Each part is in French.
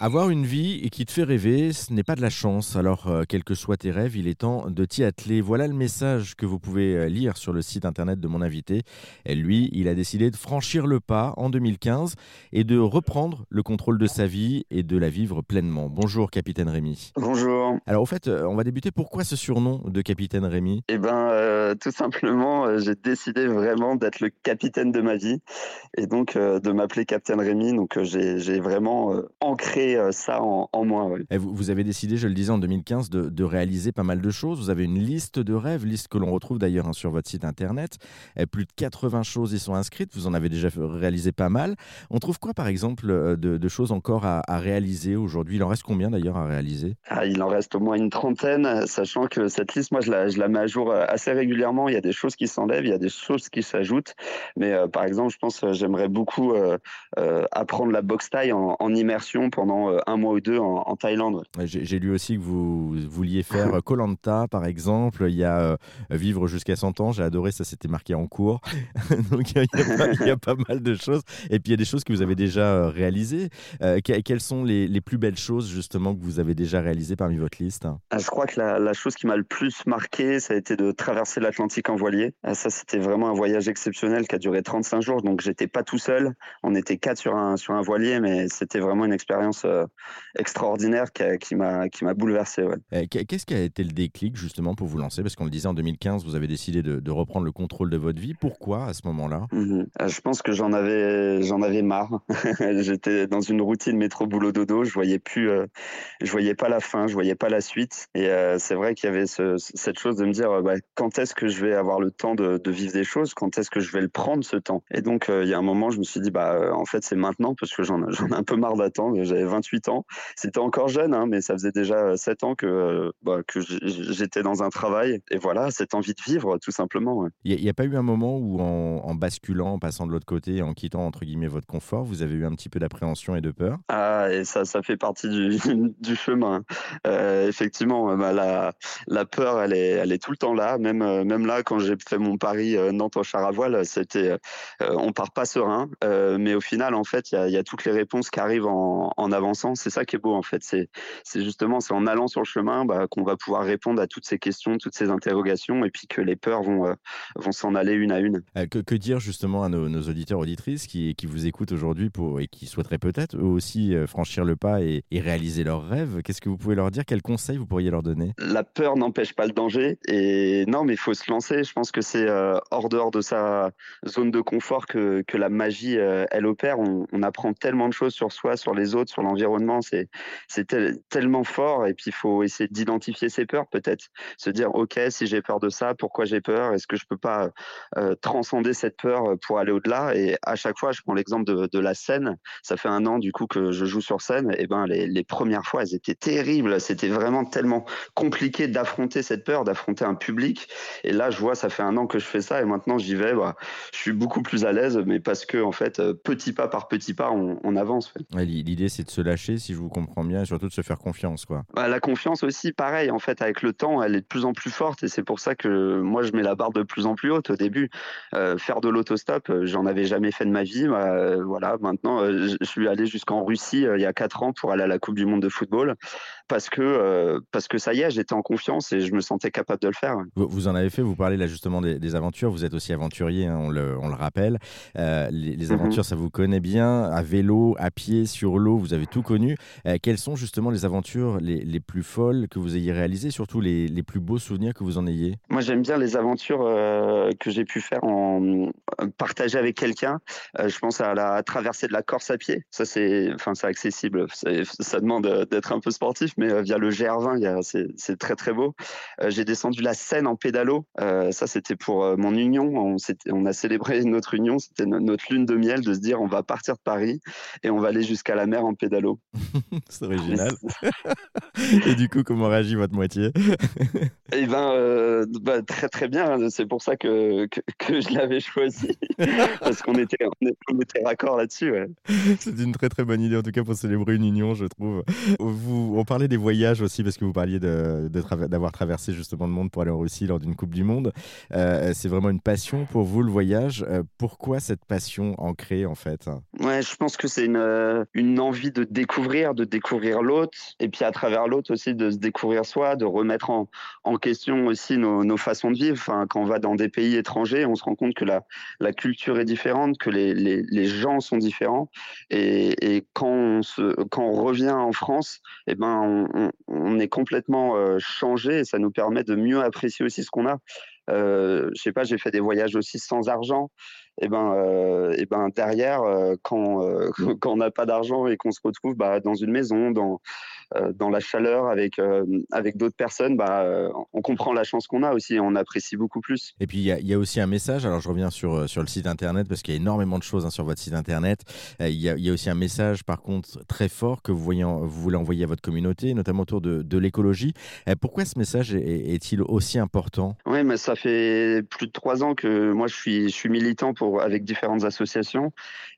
Avoir une vie qui te fait rêver, ce n'est pas de la chance. Alors, euh, quels que soient tes rêves, il est temps de t'y atteler. Voilà le message que vous pouvez euh, lire sur le site internet de mon invité. Et lui, il a décidé de franchir le pas en 2015 et de reprendre le contrôle de sa vie et de la vivre pleinement. Bonjour, capitaine Rémi. Bonjour. Alors, au fait, euh, on va débuter. Pourquoi ce surnom de capitaine Rémi Eh ben, euh, tout simplement, euh, j'ai décidé vraiment d'être le capitaine de ma vie et donc de m'appeler Capitaine Rémi. Donc, j'ai j'ai vraiment ancré euh, ça en, en moi. ouais. Vous, vous avez décidé, je le disais en 2015, de, de réaliser pas mal de choses. Vous avez une liste de rêves, liste que l'on retrouve d'ailleurs hein, sur votre site internet. Plus de 80 choses y sont inscrites. Vous en avez déjà réalisé pas mal. On trouve quoi, par exemple, euh, de, de choses encore à, à réaliser aujourd'hui? Il en reste combien d'ailleurs à réaliser? Ah, il en reste au moins une trentaine, sachant que cette liste, moi, je la, je la mets à jour euh, assez régulièrement. Il y a des choses qui s'enlèvent, il y a des choses qui s'ajoutent. Mais euh, par exemple, je pense que j'aimerais beaucoup euh, euh, apprendre la boxe taille en, en immersion pendant euh, un mois ou deux en, en Thaïlande. J'ai lu aussi que vous vouliez faire Colanta, par exemple. Il y a euh, Vivre jusqu'à 100 ans. J'ai adoré, ça c'était marqué en cours. Donc il y, a- il y a pas- mal de choses. Et puis il y a des choses que vous avez déjà euh, réalisées. Euh, que- quelles sont les, les plus belles choses justement que vous avez déjà réalisées parmi votre liste? Ah, Je crois que la, la chose qui m'a le plus marqué, ça a été de traverser l'Atlantique en voilier. Ah, Ça, c'était vraiment un voyage exceptionnel qui a duré 35 jours. Donc, j'étais pas tout seul. On était quatre sur un, sur un voilier, mais c'était vraiment une expérience euh, extraordinaire qui, m'a qui m'a bouleversé. ouais. Euh, qu'est- Qu'est-ce qui a été le déclic justement pour vous lancer? Parce qu'on le disait en 2015, vous avez décidé de, de reprendre le contrôle de votre vie. Pourquoi à ce moment-là? Mhm. Euh, Je pense que j'en avais, j'en avais marre. J'étais dans une routine métro boulot dodo. Je voyais plus, euh, je voyais pas la fin, je voyais pas la suite. Et euh, c'est vrai qu'il y avait ce- cette chose de me dire, bah, quand est-ce que je vais avoir le temps de, de vivre des choses? Quand est-ce que je vais le prendre ce temps? Et donc euh, il y a un moment, je me suis dit, bah en fait c'est maintenant parce que j'en, j'en ai un peu marre d'attendre. J'avais 28 ans. C'était encore jeune, hein, mais ça faisait déjà 7 ans que, euh, bah, que j'étais dans un travail. Et voilà, cette envie de vivre, tout simplement. Il n'y a, pas eu un moment où en, en basculant, en passant de l'autre côté, en quittant entre guillemets votre confort, vous avez eu un petit peu d'appréhension et de peur? Ah, et ça, ça fait partie du, du chemin. Euh, effectivement, euh, bah, la, la peur, elle est, elle est tout le temps là. Même, euh, même là, quand j'ai fait mon pari euh, Nantes en char à voile, c'était, euh, on part pas serein, euh, mais au final, en fait, il y a, y a toutes les réponses qui arrivent en, en avançant. C'est ça qui est beau, en fait. C'est, justement, c'est en allant sur le chemin bah, qu'on va pouvoir répondre à toutes ces questions, toutes ces interrogations, et puis que les peurs vont, euh, vont s'en aller une à une. Euh, que, que dire justement à nos, nos auditeurs auditrices qui, qui vous écoutent aujourd'hui et qui souhaiteraient peut-être eux aussi euh, franchir le pas et, et réaliser leurs rêves? Qu'est-ce que vous pouvez leur dire? Quels conseils vous pourriez leur donner? La peur n'empêche pas le danger. Et non, mais il faut se lancer. Je pense que c'est euh, hors dehors de sa zone de confort que, que la magie, euh, elle opère. On, on apprend tellement de choses sur soi, sur les autres, sur l'environnement. C'est c'est tel- tellement fort. Et puis, il faut essayer d'identifier ses peurs, peut-être. Se dire, OK, si j'ai peur de ça, pourquoi j'ai peur? Est-ce que je peux pas euh, transcender cette peur pour aller au-delà? Et à chaque fois, je prends l'exemple de, la scène. Ça fait un an, du coup, que je joue sur scène. Et ben, les, les premières fois, elles étaient terribles. C'était vraiment tellement compliqué d'affronter cette peur, d'affronter un public. Et là, je vois, ça fait un an que je fais ça et maintenant j'y vais. Bah, je suis beaucoup plus à l'aise, mais parce que en fait, euh, petit pas par petit pas, on, avance. L'idée c'est de se lâcher, si je vous comprends bien, et surtout de se faire confiance. quoi. Bah, la confiance aussi, pareil. En fait, avec le temps, elle est de plus en plus forte et c'est pour ça que moi, je mets la barre de plus en plus haute au début. Euh, faire de l'autostop, euh, j'en avais jamais fait de ma vie. Bah, euh, voilà, maintenant, je suis allé jusqu'en Russie il y a quatre ans pour aller à la Coupe du Monde de football parce que parce que ça y est, j'étais en confiance et je me sentais capable de le faire. Vous, vous en avez fait, vous parlez là justement des, des aventures, vous êtes aussi aventurier, hein, on, le, on le rappelle. Euh, les, les Mhm. aventures, ça vous connaît bien, à vélo, à pied, sur l'eau, vous avez tout connu. Euh, quelles sont justement les aventures les, plus folles que vous ayez réalisées, surtout les, plus beaux souvenirs que vous en ayez? Moi, j'aime bien les aventures euh, que j'ai pu faire en euh, partager avec quelqu'un. Je pense à la traversée de la Corse à pied. Ça, c'est, accessible. Ça demande d'être un peu sportif, mais via le GR20, il y a- c'est, très très beau. J'ai descendu la Seine en pédalo. Ça, c'était pour mon union. On, a célébré notre union. C'était no- notre lune de miel de se dire, on va partir de Paris et on va aller jusqu'à la mer en pédalo. C'est original. et du coup, comment réagit votre moitié? Eh ben, euh, bah, très très bien. C'est pour ça que, que, que je l'avais choisi parce qu'on était on était, raccord là-dessus. Ouais. C'est une très très bonne idée en tout cas pour célébrer une union, je trouve. Vous, on parlait des voyages aussi, parce que vous parliez d'avoir de, d'avoir traversé justement le monde pour aller en Russie lors d'une Coupe du Monde. Euh, c'est vraiment une passion pour vous, le voyage. Euh, pourquoi cette passion ancrée, en fait? Ouais, je pense que c'est une, une envie de découvrir, de découvrir l'autre, et puis à travers l'autre aussi de se découvrir soi, de remettre en, question aussi nos, façons de vivre. Quand on va dans des pays étrangers, on se rend compte que la, culture est différente, que les, gens sont différents. Et, quand, on revient en France, eh ben, on, est complètement changé et ça nous permet de mieux apprécier aussi ce qu'on a. Euh, je sais pas, j'ai fait des voyages aussi sans argent. Et ben, euh, et ben derrière, euh, quand, euh, quand on n'a pas d'argent et qu'on se retrouve bah, dans une maison, dans, dans la chaleur avec, avec d'autres personnes, bah, on comprend la chance qu'on a aussi et on apprécie beaucoup plus. Et puis il y, y, a aussi un message. Alors je reviens sur, sur le site internet parce qu'il y a énormément de choses hein, sur votre site internet. Il y, a, y, a, aussi un message par contre très fort que vous, voyez, vous voulez envoyer à votre communauté, notamment autour de, de l'écologie. pourquoi ce message est-il aussi important? Oui, mais ça fait plus de trois ans que moi je suis, je suis militant pour avec différentes associations.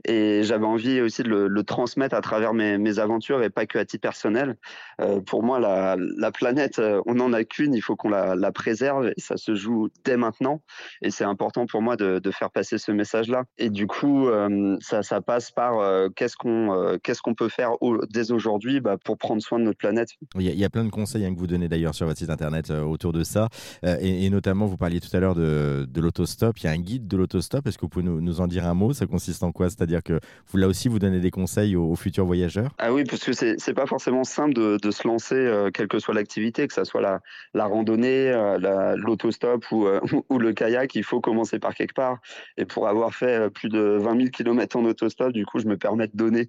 Et j'avais envie aussi de le, transmettre à travers mes, aventures et pas que à titre personnel. Euh, pour moi, la, la, planète, euh, on n'en a qu'une, il faut qu'on la, préserve et ça se joue dès maintenant. Et c'est important pour moi de, faire passer ce message-là. Et du coup, euh, ça, passe par qu'est-ce qu'on qu'est-ce qu'on peut faire dès aujourd'hui bah, pour prendre soin de notre planète. Il y a, plein de conseils hein, que vous donnez d'ailleurs sur votre site internet autour de ça. Et, et, notamment, vous parliez tout à l'heure de, de l'autostop. Il y a un guide de l'autostop. Est-ce que vous pouvez nous, en dire un mot? Ça consiste en quoi? C'est-à-dire que vous, là aussi, vous donnez des conseils aux, futurs voyageurs? Ah oui, parce que c'est pas forcément simple de, se lancer, euh, quelle que soit l'activité, que ce soit la, randonnée, euh, l'autostop ou, euh, ou, le kayak. Il faut commencer par quelque part. Et pour avoir fait euh, plus de 20 000 km en autostop, du coup, je me permets de donner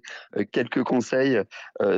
quelques conseils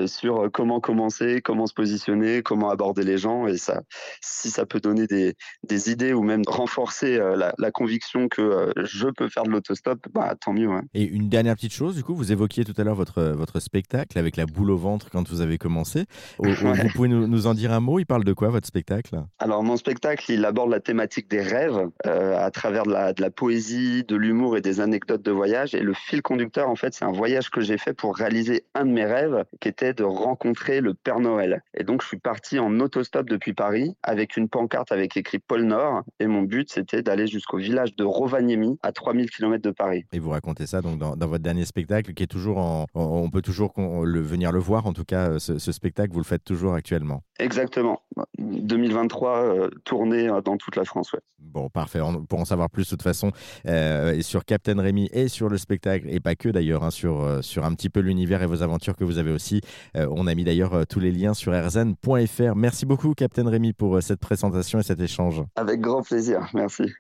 sur comment commencer, comment se positionner, comment aborder les gens. Et ça, si ça peut donner des, des idées ou même renforcer la, la, conviction que je peux faire de l'autostop, bah, tant mieux. Ouais. Et une dernière petite chose, du coup, vous évoquiez tout à l'heure votre, votre spectacle avec la boule au ventre quand vous avez commencé. Ouais. Vous pouvez nous, nous, en dire un mot Il parle de quoi votre spectacle? Alors, mon spectacle, il aborde la thématique des rêves euh, à travers de la, de la poésie, de l'humour et des anecdotes de voyage. Et le fil conducteur, en fait, c'est un voyage que j'ai fait pour réaliser un de mes rêves qui était de rencontrer le Père Noël. Et donc, je suis parti en autostop depuis Paris avec une pancarte avec écrit Pôle Nord. Et mon but, c'était d'aller jusqu'au village de Rovaniemi à 3000 km de Paris. Et vous racontez ça donc dans, dans votre dernier spectacle qui est toujours en. On peut toujours le, venir le voir, en tout cas, ce, ce spectacle, vous le faites toujours actuellement. Exactement. 2023, euh, tournée euh, dans toute la France. Ouais. Bon, parfait. On, pour en savoir plus, de toute façon, euh, sur Captain Rémy et sur le spectacle, et pas que d'ailleurs, hein, sur, euh, sur un petit peu l'univers et vos aventures que vous avez aussi. Euh, on a mis d'ailleurs euh, tous les liens sur rzn.fr. Merci beaucoup, Captain Rémy, pour cette présentation et cet échange. Avec grand plaisir. Merci.